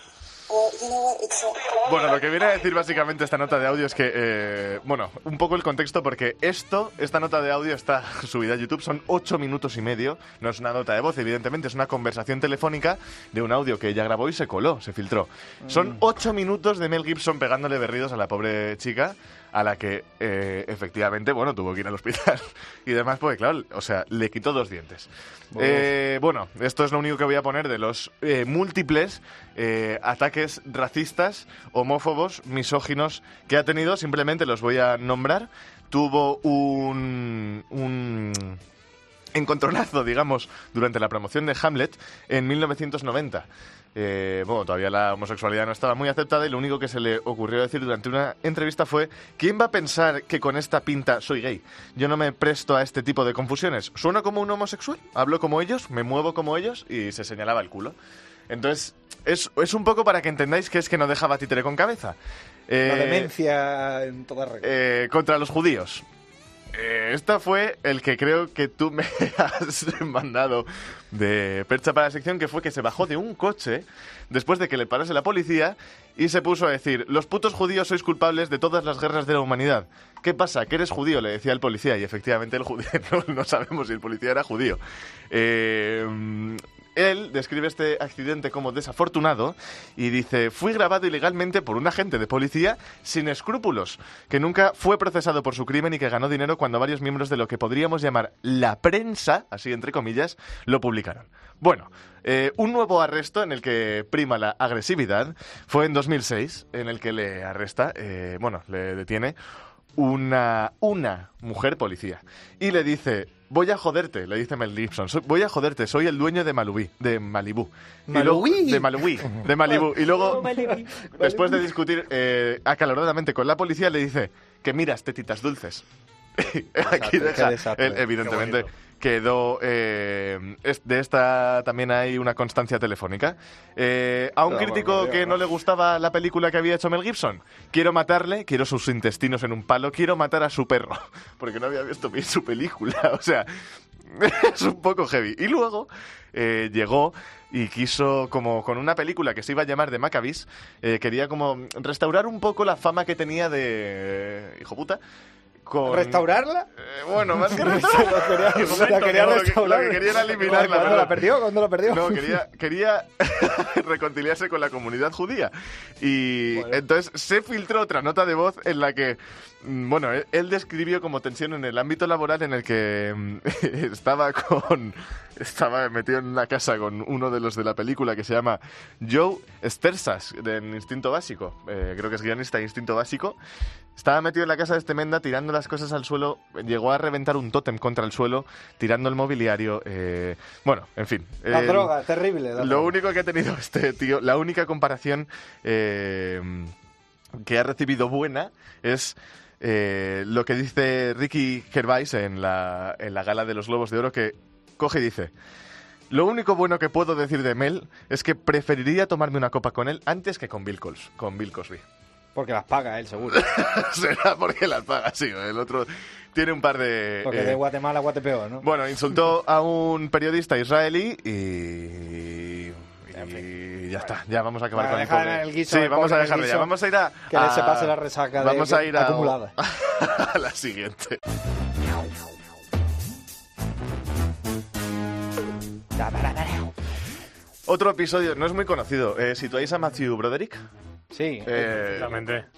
Bueno, lo que viene a decir básicamente esta nota de audio es que, eh, bueno, un poco el contexto porque esto, esta nota de audio está subida a YouTube, son ocho minutos y medio, no es una nota de voz, evidentemente, es una conversación telefónica de un audio que ella grabó y se coló, se filtró. Son ocho minutos de Mel Gibson pegándole berridos a la pobre chica, a la que eh, efectivamente, bueno, tuvo que ir al hospital y demás, porque claro, o sea, le quitó dos dientes. Eh, bueno, esto es lo único que voy a poner de los eh, múltiples eh, ataques racistas, homófobos, misóginos que ha tenido. Simplemente los voy a nombrar. Tuvo un, un encontronazo, digamos, durante la promoción de Hamlet en 1990. Eh, bueno, todavía la homosexualidad no estaba muy aceptada y lo único que se le ocurrió decir durante una entrevista fue ¿Quién va a pensar que con esta pinta soy gay? Yo no me presto a este tipo de confusiones. ¿Sueno como un homosexual? ¿Hablo como ellos? ¿Me muevo como ellos? Y se señalaba el culo. Entonces, es, es un poco para que entendáis que es que no dejaba títere con cabeza. La Eh, demencia en toda regla. eh, contra los judíos. Eh, esta fue el que creo que tú me has mandado de percha para la sección, que fue que se bajó de un coche después de que le parase la policía y se puso a decir, los putos judíos sois culpables de todas las guerras de la humanidad. ¿Qué pasa? ¿Que eres judío? Le decía el policía y efectivamente el judío, no, no sabemos si el policía era judío. Eh, él describe este accidente como desafortunado y dice, fui grabado ilegalmente por un agente de policía sin escrúpulos, que nunca fue procesado por su crimen y que ganó dinero cuando varios miembros de lo que podríamos llamar la prensa, así entre comillas, lo publicaron. Bueno, eh, un nuevo arresto en el que prima la agresividad fue en 2006, en el que le arresta, eh, bueno, le detiene una, una mujer policía y le dice voy a joderte le dice Mel Gibson "soy- voy a joderte soy el dueño de Malubí de Malibú Y luego- Malubí. de Malubí de Malibú y luego después de discutir eh, acaloradamente con la policía le dice que miras tetitas dulces aquí deja él, evidentemente quedó eh, es- de esta también hay una constancia telefónica Eh, a un crítico bueno, que no le gustaba la película que había hecho Mel Gibson quiero matarle quiero sus intestinos en un palo quiero matar a su perro porque no había visto bien su película o sea es un poco heavy. Y luego eh, llegó y quiso, como con una película que se iba a llamar The Maccabees, eh, quería como restaurar un poco la fama que tenía de hijo puta. Con... ¿Restaurarla? Eh, bueno, más que La restaurarla. quería- la quería que lo que- restaurar. Lo que quería era eliminarla. ¿Cuándo pero- la perdió? ¿Cuándo la perdió? No, quería, quería reconciliarse con la comunidad judía. Y entonces se filtró otra nota de voz en la que, mm, bueno, él, él describió como tensión en el ámbito laboral en el que mm, estaba con... Estaba metido en una casa con uno de los de la película que se llama Joe Stersas, de Instinto Básico. Eh, creo que es guionista de Instinto Básico. Estaba metido en la casa de este Menda tirando las cosas al suelo. Llegó a reventar un tótem contra el suelo, tirando el mobiliario. eh, bueno, en fin. La droga, terrible. la lo droga. único que ha tenido este tío, la única comparación eh, que ha recibido buena es eh, lo que dice Ricky Gervais en la, en la gala de los Globos de Oro, que coge y dice... Lo único bueno que puedo decir de Mel es que preferiría tomarme una copa con él antes que con Bill, con Bill Cosby. Porque las paga él, seguro. Será porque las paga, sí. El otro tiene un par de... Porque eh, de Guatemala a Guatepeor, ¿no? bueno, insultó a un periodista israelí y... y ya está, ya vamos a acabar con el el guiso, Sí, el vamos a dejarlo ya. Vamos a ir a... que le se a- pase la resaca de- a ir a, acumulada. a la siguiente. Otro episodio, no es muy conocido. Eh, ¿Situáis a Matthew Broderick? Sí. Eh,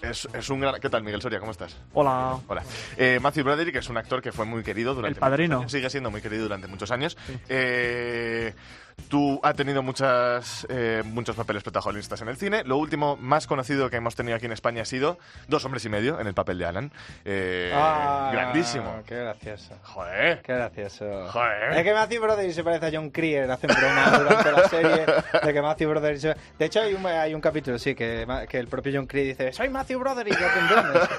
es, es un gran... ¿Qué tal, Miguel Soria? ¿Cómo estás? Hola. Hola. Eh, Matthew Broderick es un actor que fue muy querido durante El padrino. muchos años. Sigue siendo muy querido durante muchos años. Eh, tú has tenido muchas, eh, muchos papeles protagonistas en el cine. Lo último más conocido que hemos tenido aquí en España ha sido Dos hombres y medio en el papel de Alan. Eh, Ah, grandísimo. Qué gracioso. Joder. Qué gracioso. Joder. Es que Matthew Broderick se parece a John Creer, hacen bromas durante la serie de que Matthew Broderick se... De hecho, hay un, hay un capítulo, sí, que, que el propio John Creer dice Soy Matthew Broderick, y hacen bromas.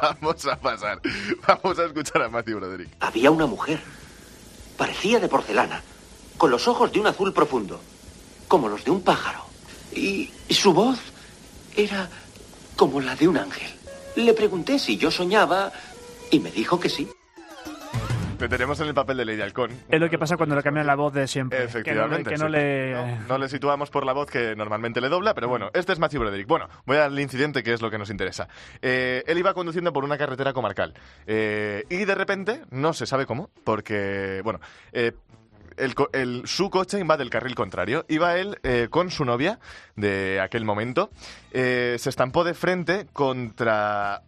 Vamos a pasar. Vamos a escuchar a Matthew Broderick. Había una mujer. Parecía de porcelana, con los ojos de un azul profundo, como los de un pájaro. Y su voz era como la de un ángel. Le pregunté si yo soñaba y me dijo que sí. Te tenemos en el papel de Lady Halcón. Es lo que pasa cuando le cambian la voz de siempre. Efectivamente. Que no, le- que no sí. le... No, no le situamos por la voz que normalmente le dobla, pero bueno, este es Matthew Broderick. Bueno, voy al incidente que es lo que nos interesa. Eh, él iba conduciendo por una carretera comarcal eh, y de repente, no se sabe cómo, porque, bueno, eh, el su coche invade el carril contrario. Iba él eh, con su novia de aquel momento. eh, se estampó de frente contra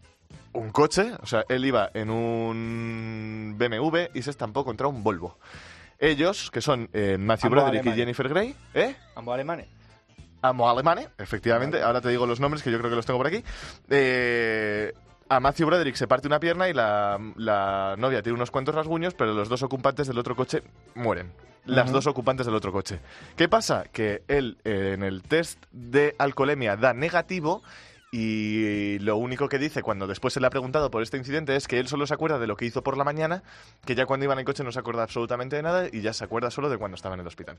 un coche. O sea, él iba en un BMW y se estampó contra un Volvo. Ellos, que son eh, Matthew Ambos Broderick y. Jennifer Grey, ¿eh? Ambos alemanes. Amo alemanes, efectivamente. Ahora te digo los nombres que yo creo que los tengo por aquí. Eh, a Matthew Broderick se parte una pierna y la, la novia tiene unos cuantos rasguños, pero los dos ocupantes del otro coche mueren. Las dos ocupantes del otro coche. ¿Qué pasa? Que él eh, en el test de alcoholemia da negativo y lo único que dice cuando después se le ha preguntado por este incidente es que él solo se acuerda de lo que hizo por la mañana, que ya cuando iba en el coche no se acuerda absolutamente de nada y ya se acuerda solo de cuando estaba en el hospital.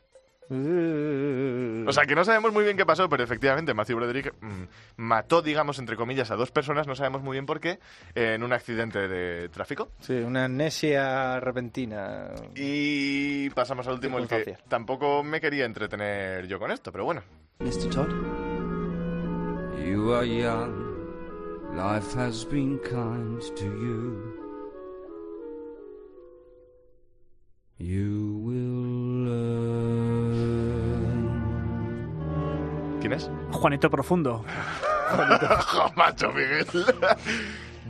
O sea, que no sabemos muy bien qué pasó, pero efectivamente Matthew Broderick mm, mató, digamos, entre comillas, a dos personas, no sabemos muy bien por qué, en un accidente de tráfico. Sí, una amnesia repentina. Y pasamos al último, el que tampoco me quería entretener yo con esto, pero bueno. Mr. Todd? You are young. Life has been kind to you. You will learn. ¿Quién es? Juanito Profundo. ¡Jo, macho, Miguel!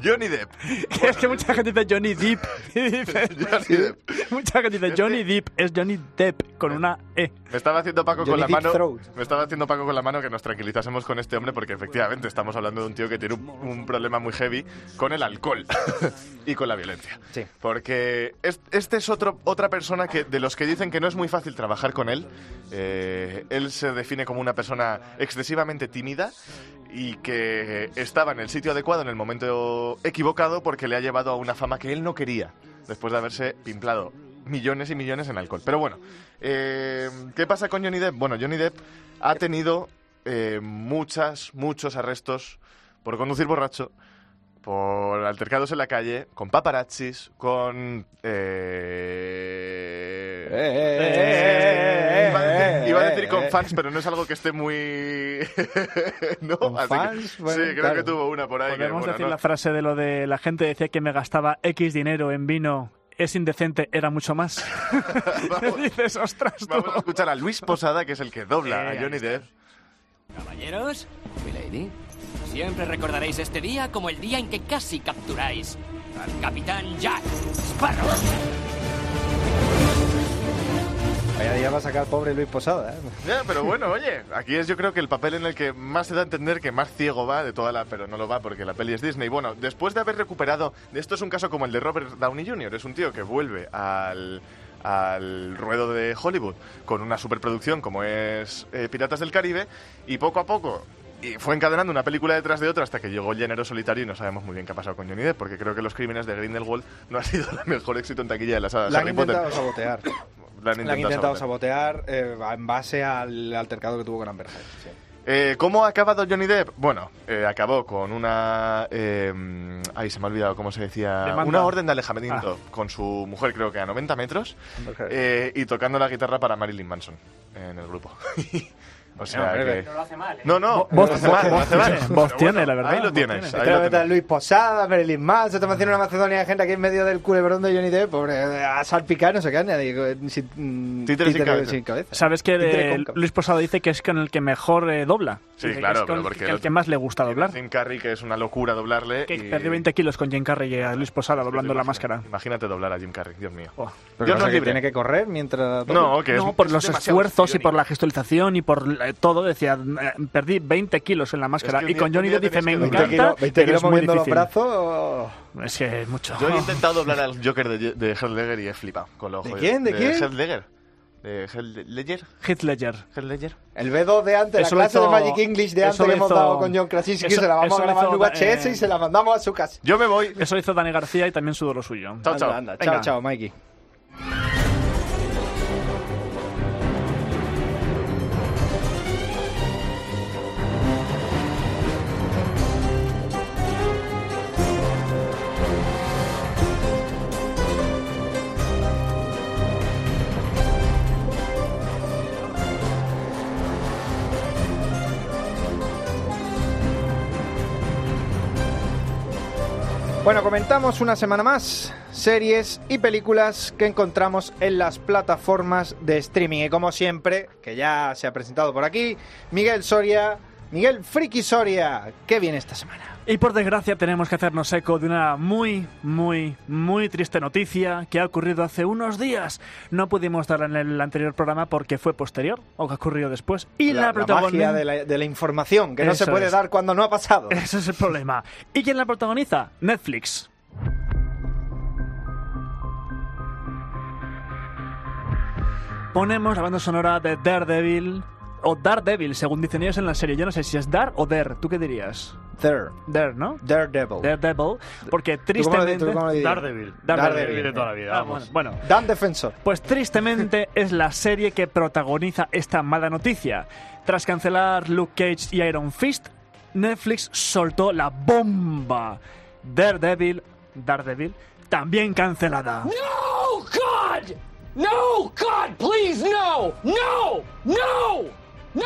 Johnny Depp. es que mucha gente dice Johnny dice- Johnny Depp. Mucha gente dice Johnny Depp. Es Johnny Depp con una E. Me estaba haciendo Paco con la Deep mano. Throat. Me estaba haciendo Paco con la mano que nos tranquilizásemos con este hombre porque efectivamente estamos hablando de un tío que tiene un, un problema muy heavy con el alcohol y con la violencia. Sí. Porque es- este es otro, otra persona que de los que dicen que no es muy fácil trabajar con él. Eh, él se define como una persona excesivamente tímida y que estaba en el sitio adecuado en el momento equivocado porque le ha llevado a una fama que él no quería después de haberse pimplado millones y millones en alcohol. Pero bueno, eh, ¿qué pasa con Johnny Depp? Bueno, Johnny Depp ha tenido eh, muchas, muchos arrestos por conducir borracho, por altercados en la calle, con paparazzis, con... eh, con fans, pero no es algo que esté muy... ¿No? ¿Con Así que- fans? Bueno, sí, creo claro. que tuvo una por ahí. que, Podemos bueno, decir no- la frase de lo de la gente decía que me gastaba X dinero en vino. Es indecente, era mucho más. dices, ostras, tú. Vamos a escuchar a Luis Posada, que es el que dobla Eh, a Johnny Depp. Caballeros, milady, siempre recordaréis este día como el día en que casi capturáis al capitán Jack Sparrow. Vaya día va a sacar pobre Luis Posada, ¿eh? Ya, pero bueno, oye, aquí es yo creo que el papel en el que más se da a entender que más ciego va de toda la... Pero no lo va porque la peli es Disney. Bueno, después de haber recuperado... Esto es un caso como el de Robert Downey Jr. Es un tío que vuelve al al ruedo de Hollywood con una superproducción como es eh, Piratas del Caribe y poco a poco y fue encadenando una película detrás de otra hasta que llegó el Llanero Solitario y no sabemos muy bien qué ha pasado con Johnny Depp porque creo que Los Crímenes de Grindelwald no ha sido el mejor éxito en taquilla de la saga La han Harry Potter. sabotear. La han La han intentado sabotear. sabotear eh, en base al altercado que tuvo con Amber Heard. sí. Eh, ¿Cómo ha acabado Johnny Depp? Bueno, eh, acabó con una... eh, ay, se me ha olvidado cómo se decía. Demanda. Una orden de alejamiento con su mujer, creo que a 90 metros, eh, y tocando la guitarra para Marilyn Manson en el grupo. o sea hombre, que... pero lo hace mal, ¿eh? No, no, Voz- no hace mal, no hace mal. voz Pero tiene, bueno, la verdad, Ahí lo tienes. tiene. ahí lo tienes. Luis Posada, Marilyn Manson, se está haciendo una Macedonia de gente aquí en medio del culebrón de Johnny Depp, pobre, a salpicar no se queda nadie eh, sin, mm, Títere sin cabeza. sin cabeza. Sabes que eh. Luis Posado dice que es con el que mejor eh, dobla. Sí, Dice que claro, es con pero porque el, el que más le gusta doblar. Jim Carrey, que es una locura doblarle. Que y- perdió 20 kilos con Jim Carrey y a Luis Posada doblando la máscara. Imagínate doblar a Jim Carrey, Dios mío. Pero Dios que nos que libre. tiene que correr mientras... No, que es- no, por es los esfuerzos y por la gestualización y por todo. Decía, eh, perdí 20 kilos en la máscara. Es que y con Johnny Depp dice, me encanta, doblar. 20 pero kilos es muy moviendo los difícil. brazos... oh. Es que es mucho. Yo he intentado doblar al Joker de, de Heath Ledger y he flipado con los ¿De ojos. quién? ¿De quién? Heath Ledger. ¿De Heath Ledger? Heath Ledger. Heath Ledger. El B2 de antes, Eso la lo clase hizo- de Magic English de antes que hemos hizo- dado con John Krasinski, eso- se la vamos a grabar en VHS eh, y se la mandamos a su casa. Yo me voy. Eso hizo Dani García y también sudó lo suyo. Chao, chao. Anda. Chao, chao, Mikey. Bueno, comentamos una semana más series y películas que encontramos en las plataformas de streaming. Y como siempre, que ya se ha presentado por aquí, Miguel Soria, Miguel Friki Soria, ¿qué viene esta semana? Y por desgracia tenemos que hacernos eco de una muy, muy, muy triste noticia que ha ocurrido hace unos días. No pudimos darla en el anterior programa porque fue posterior o que ocurrió después. Y la, la protagoni- magia de la, de la información, que no se puede es. dar cuando no ha pasado. Ese es el problema. ¿Y quién la protagoniza? Netflix. Ponemos la banda sonora de Daredevil, o Daredevil, según dicen ellos en la serie. Yo no sé si es Dar o Der, ¿tú qué dirías? There. Dare, ¿no? Daredevil. Daredevil, porque ¿Tú cómo lo di- tristemente... tú cómo lo dirías? Daredevil. Daredevil. Daredevil de toda la vida, Ah, vamos. bueno, bueno, Dan Defensor. pues tristemente es la serie que protagoniza esta mala noticia. Tras cancelar Luke Cage y Iron Fist, Netflix soltó la bomba. Daredevil, Daredevil, también cancelada. No, God! No, God, please, no! No! No! No!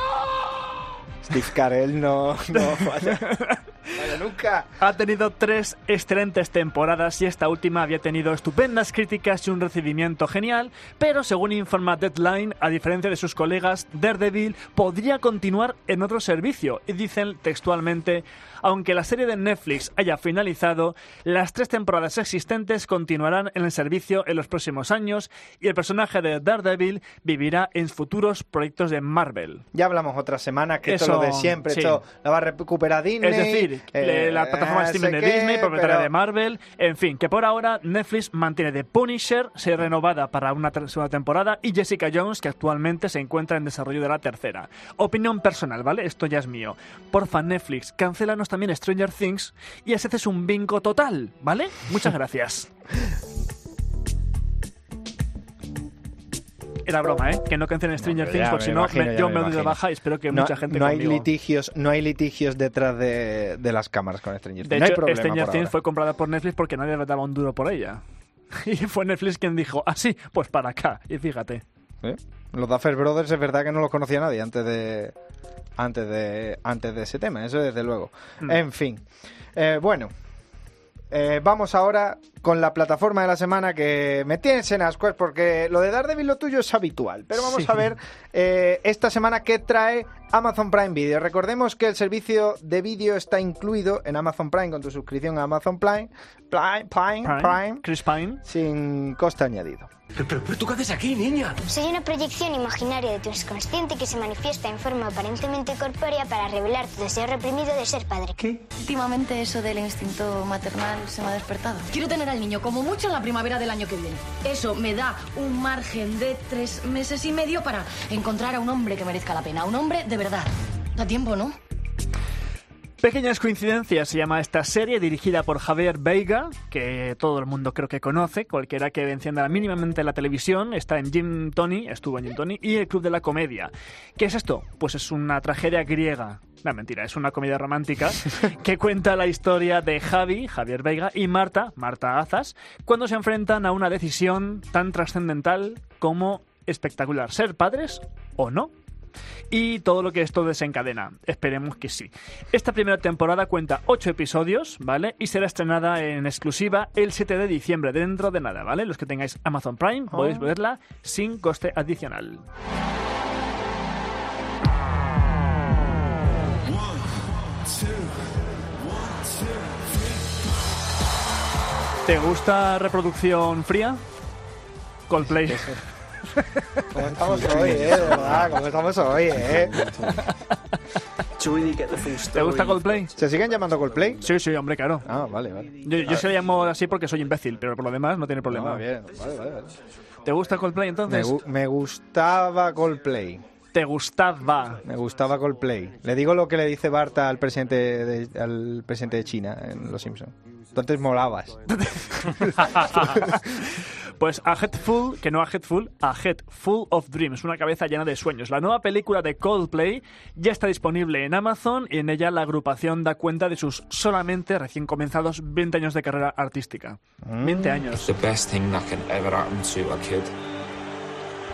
Steve Carell no, no. Vaya, nunca. Ha tenido tres excelentes temporadas y esta última había tenido estupendas críticas y un recibimiento genial, pero según informa Deadline, a diferencia de sus colegas, Daredevil podría continuar en otro servicio y dicen textualmente, aunque la serie de Netflix haya finalizado, las tres temporadas existentes continuarán en el servicio en los próximos años y el personaje de Daredevil vivirá en futuros proyectos de Marvel. Ya hablamos otra semana que esto es Eso, lo de siempre, sí. esto la va a recuperar Disney. Es decir, eh, la plataforma de eh, streaming de qué, Disney, propietaria pero- de Marvel, en fin, que por ahora Netflix mantiene The Punisher, se renovada para una segunda temporada, y Jessica Jones, que actualmente se encuentra en desarrollo de la tercera. Opinión personal, ¿vale? Esto ya es mío. Porfa, Netflix, cancélanos también Stranger Things y ese es un bingo total, ¿vale? Muchas gracias. Era broma, ¿eh? Que no cancelen Stranger Things, porque si no, yo me doy de baja y espero que no, mucha gente no hay conmigo. litigios no hay litigios detrás de, de las cámaras con Stranger Things De no hay hecho, problema Stranger por Things ahora. fue comprada por Netflix porque nadie le daba un duro por ella. Y fue Netflix quien dijo, ah, sí, pues para acá. Y fíjate. ¿Eh? los Duffer Brothers es verdad que no los conocía nadie antes de antes de antes de ese tema eso desde luego Mm. en fin Eh, bueno eh, vamos ahora con la plataforma de la semana que me tienes en ascuas porque lo de Daredevil lo tuyo es habitual. Pero vamos Sí. a ver eh, esta semana qué trae Amazon Prime Video. Recordemos que el servicio de vídeo está incluido en Amazon Prime con tu suscripción a Amazon Prime, Prime, Prime, Prime, Prime, Chris Pine. sin coste añadido. ¿Pero, pero tú qué haces aquí, niña? Soy una proyección imaginaria de tu inconsciente que se manifiesta en forma aparentemente corpórea para revelar tu deseo reprimido de ser padre. ¿Qué? Últimamente eso del instinto maternal se me ha despertado. Quiero tener niño como mucho en la primavera del año que viene. Eso me da un margen de tres meses y medio para encontrar a un hombre que merezca la pena. Un hombre de verdad. Da tiempo, ¿no? Pequeñas coincidencias se llama esta serie dirigida por Javier Veiga, que todo el mundo creo que conoce, cualquiera que encienda mínimamente la televisión, está en Jim Tony, estuvo en Jim Tony, y el Club de la Comedia. ¿Qué es esto? Pues es una tragedia griega. No, mentira, es una comedia romántica que cuenta la historia de Javi, Javier Veiga, y Marta, Marta Azas, cuando se enfrentan a una decisión tan trascendental como espectacular, ser padres o no y todo lo que esto desencadena. Esperemos que sí. Esta primera temporada cuenta 8 episodios, ¿vale? Y será estrenada en exclusiva el 7 de diciembre, dentro de nada, ¿vale? Los que tengáis Amazon Prime podéis Oh. verla sin coste adicional. ¿Te gusta reproducción fría? Coldplay. Como estamos hoy, eh, de verdad, como estamos hoy, eh. ¿Te gusta Coldplay? ¿Se siguen llamando Coldplay? Sí, sí, hombre, claro. Ah, vale, vale. Yo, yo se le llamo así porque soy imbécil, pero por lo demás no tiene problema. Ah, bien, vale, vale, vale. ¿Te gusta Coldplay Me, entonces? gu- me gustaba Coldplay. ¿Te gustaba? Me gustaba Coldplay. Le digo lo que le dice Barta al presidente de, al presidente de China en Los Simpsons. Entonces molabas. Pues A Head Full, que no A Head Full, A Head Full of Dreams, una cabeza llena de sueños. La nueva película de Coldplay ya está disponible en Amazon y en ella la agrupación da cuenta de sus solamente recién comenzados 20 años de carrera artística. 20 años. the best thing that can ever happen to a kid.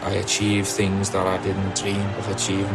I achieved things that I didn't dream of achieving.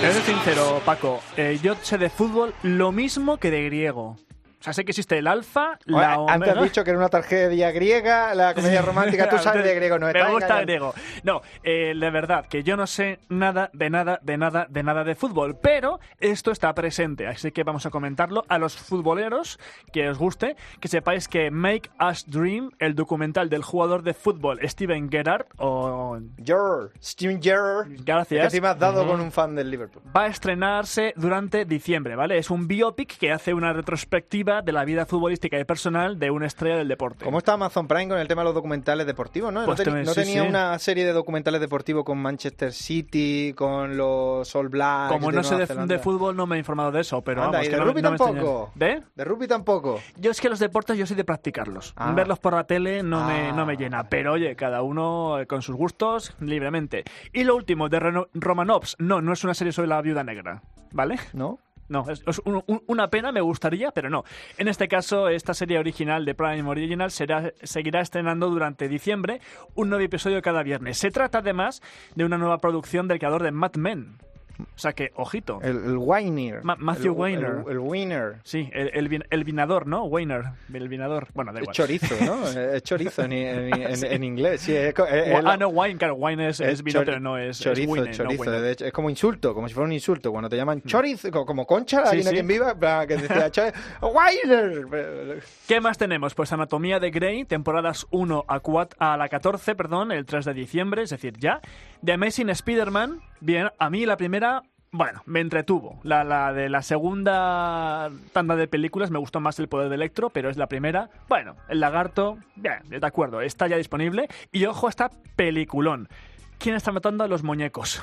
Te soy sincero, Paco, eh, yo sé de fútbol lo mismo que de griego. O sea, sé que existe el alfa, la Antes omega... has dicho que era una tragedia griega, la comedia romántica, tú sabes de griego, no Me gusta el engañando. griego. No, eh, de verdad, que yo no sé nada, de nada, de nada, de nada de fútbol, pero esto está presente, así que vamos a comentarlo a los futboleros que os guste, que sepáis que Make Us Dream, el documental del jugador de fútbol Steven Gerrard, o... Gerrard, Steven Gerrard, Gracias. que encima has dado con un fan del Liverpool. Va a estrenarse durante diciembre, ¿vale? Es un biopic que hace una retrospectiva de la vida futbolística y personal de una estrella del deporte. ¿Cómo está Amazon Prime con el tema de los documentales deportivos? ¿No, Pues ¿No, sí, tenía sí. una serie de documentales deportivos con Manchester City, con los All Blacks? Como no sé de, fútbol, no me he informado de eso, pero Anda, vamos, y que de rugby no me tampoco. extraña. ¿De? De rugby tampoco. Yo es que los deportes yo soy de practicarlos. Ah. Verlos por la tele no, me, Ah. no me llena. Pero oye, cada uno eh, con sus gustos, libremente. Y lo último, de Romanovs. No, no es una serie sobre la viuda negra. ¿Vale? ¿No? No, es, un- un- una pena, me gustaría, pero no. En este caso, esta serie original de Prime Original seguirá estrenando durante diciembre un nuevo episodio cada viernes. Se trata además de una nueva producción del creador de Mad Men. O sea que, ojito. El, el Weiner. Ma- Matthew El- Weiner. El, el Weiner. Sí, el, el, vin- el vinador, ¿no? Weiner, el vinador. Bueno, da igual. chorizo, ¿no? es chorizo en, en- en- Sí. en inglés. Sí, es, es- ah, no, wine, claro, wine es, es vino, pero no es, chorizo, wine, no chorizo. wine. de hecho, es como insulto, como si fuera un insulto. Cuando te llaman chorizo, co- como concha, Sí, a sí. quien viva, que decía chorizo, Weiner. ¿Qué más tenemos? Pues Anatomía de Grey, temporadas 1 a, 4, a la 14, perdón, el 3 de diciembre, es decir, ya. The Amazing Spider-Man, bien, a mí la primera, bueno, me entretuvo. La, la de la segunda tanda de películas me gustó más El Poder de Electro, pero es la primera. Bueno, El Lagarto, bien, de acuerdo, está ya disponible. Y ojo, está peliculón. ¿Quién está matando a los muñecos?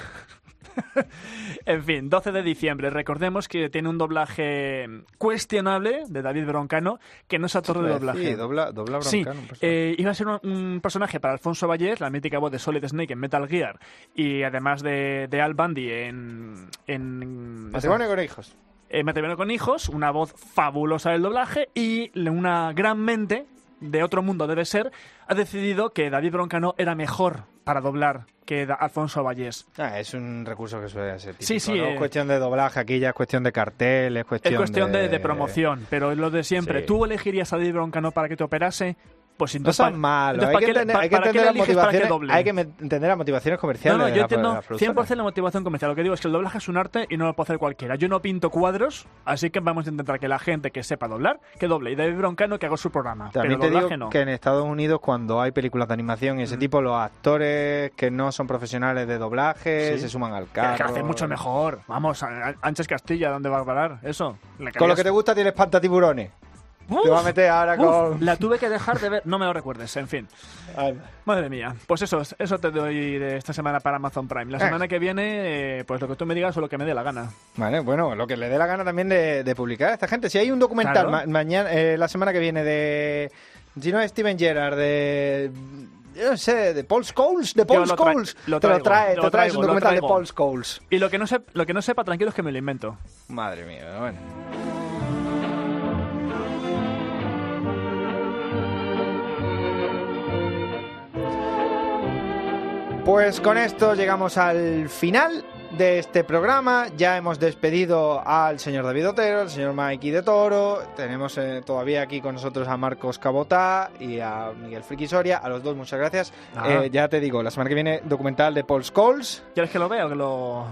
En fin, 12 de diciembre. Recordemos que tiene un doblaje cuestionable de David Broncano, que no es actor de doblaje. Sí, dobla, dobla Sí, Broncano, personaje. eh, iba a ser un, un personaje para Alfonso Vallés, la mítica voz de Solid Snake en Metal Gear, y además de, de Al Bundy en... en Matrimonio con hijos. eh, Matrimonio con hijos, una voz fabulosa del doblaje y una gran mente de otro mundo debe ser, ha decidido que David Broncano era mejor para doblar que Alfonso Vallés. Ah, es un recurso que suele ser típico, Sí, sí, ¿no? eh. Es cuestión de doblaje, aquí ya es cuestión de cartel, es cuestión, Es cuestión de, de promoción, pero es lo de siempre. Sí. ¿Tú elegirías a David Broncano para que te operase? Pues No son malos, entonces, hay ¿para que entender, hay que entender las que motivaciones, hay que entender las motivaciones comerciales No, no, yo entiendo de la productora. 100% la motivación comercial. Lo que digo es que el doblaje es un arte y no lo puede hacer cualquiera. Yo no pinto cuadros, así que vamos a intentar que la gente que sepa doblar, que doble. Y David Broncano que haga su programa. También pero te digo no. que en Estados Unidos cuando hay películas de animación y ese tipo, los actores que no son profesionales de doblaje Sí. se suman al Que- carro. Que hace mucho mejor. Vamos, Anches Castilla, ¿dónde va a parar? Eso. Con lo que te gusta tienes te va a meter ahora Uf, con... La tuve que dejar de ver, no me lo recuerdes, en fin. Madre mía. Pues eso, eso te doy de esta semana para Amazon Prime. La Eh. semana que viene, eh, pues lo que tú me digas o lo que me dé la gana. Vale, bueno, lo que le dé la gana también de, de publicar a esta gente. Si hay un documental Claro. ma- mañana, eh, la semana que viene de... Si no es Steven Gerrard, de... Yo no sé, de Paul Scholes, de Paul lo Scholes. lo te lo traigo, trae, lo te traes traigo, un documental de traigo. Paul Scholes. Y lo que no, sep- lo que no sepa, tranquilo, es que me lo invento. Madre mía, bueno. Pues con esto llegamos al final de este programa. Ya hemos despedido al señor David Otero, al señor Mikey de Toro. Tenemos eh, todavía aquí con nosotros a Marcos Cabotá y a Miguel Friki Soria. A los dos, muchas gracias. Eh, ya te digo, la semana que viene, documental de Paul Scholes. ¿Quieres que lo vea o que lo...?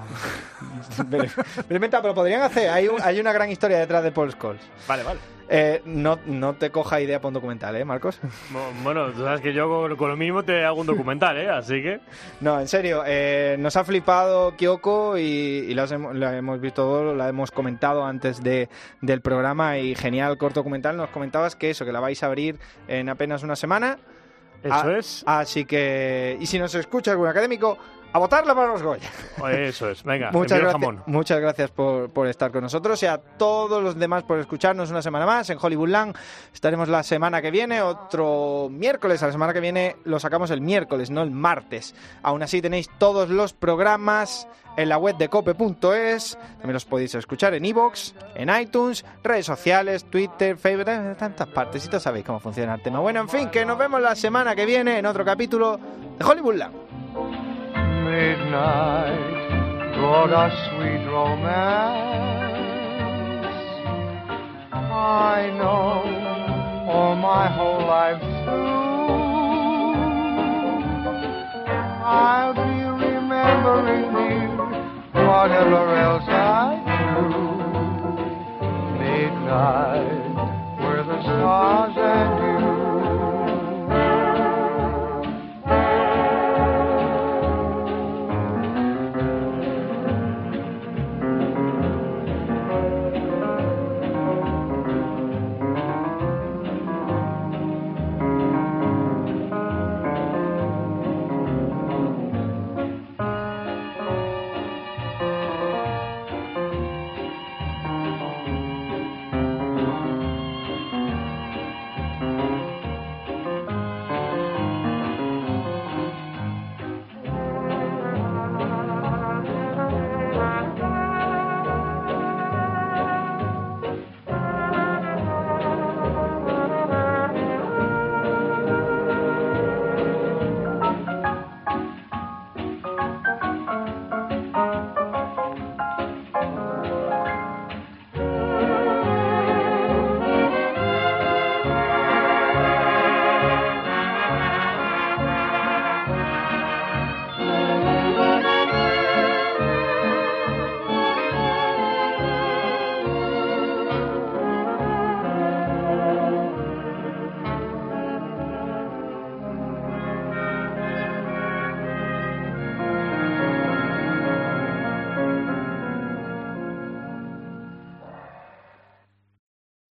Experimenta, pero podrían hacer. Hay, un- hay una gran historia detrás de Paul Scholes. Vale, vale. Eh, no, no te coja idea para un documental, ¿eh, Marcos? Bueno, tú sabes que yo con, con lo mismo te hago un documental, ¿eh? Así que... No, en serio, eh, nos ha flipado Kyoko y, y la hemos visto todo, la hemos comentado antes de, del programa y genial corto documental. Nos comentabas que eso, que la vais a abrir en apenas una semana. Eso Ah, es. Así que, y si nos escucha algún académico, a votarla para los Goya. Eso es. Venga, Muchas gracias, jamón. muchas gracias por, por estar con nosotros y a todos los demás por escucharnos una semana más en Hollywoodland. Estaremos la semana que viene, otro miércoles. A la semana que viene lo sacamos el miércoles, no el martes. Aún así tenéis todos los programas en la web de cope.es. También los podéis escuchar en iVoox, en iTunes, redes sociales, Twitter, Facebook, en tantas partes. Y todos sabéis cómo funciona el tema. Bueno, en fin, que nos vemos la semana que viene en otro capítulo de Hollywoodland. Midnight brought us sweet romance. I know all my whole life through. I'll be remembering you, whatever else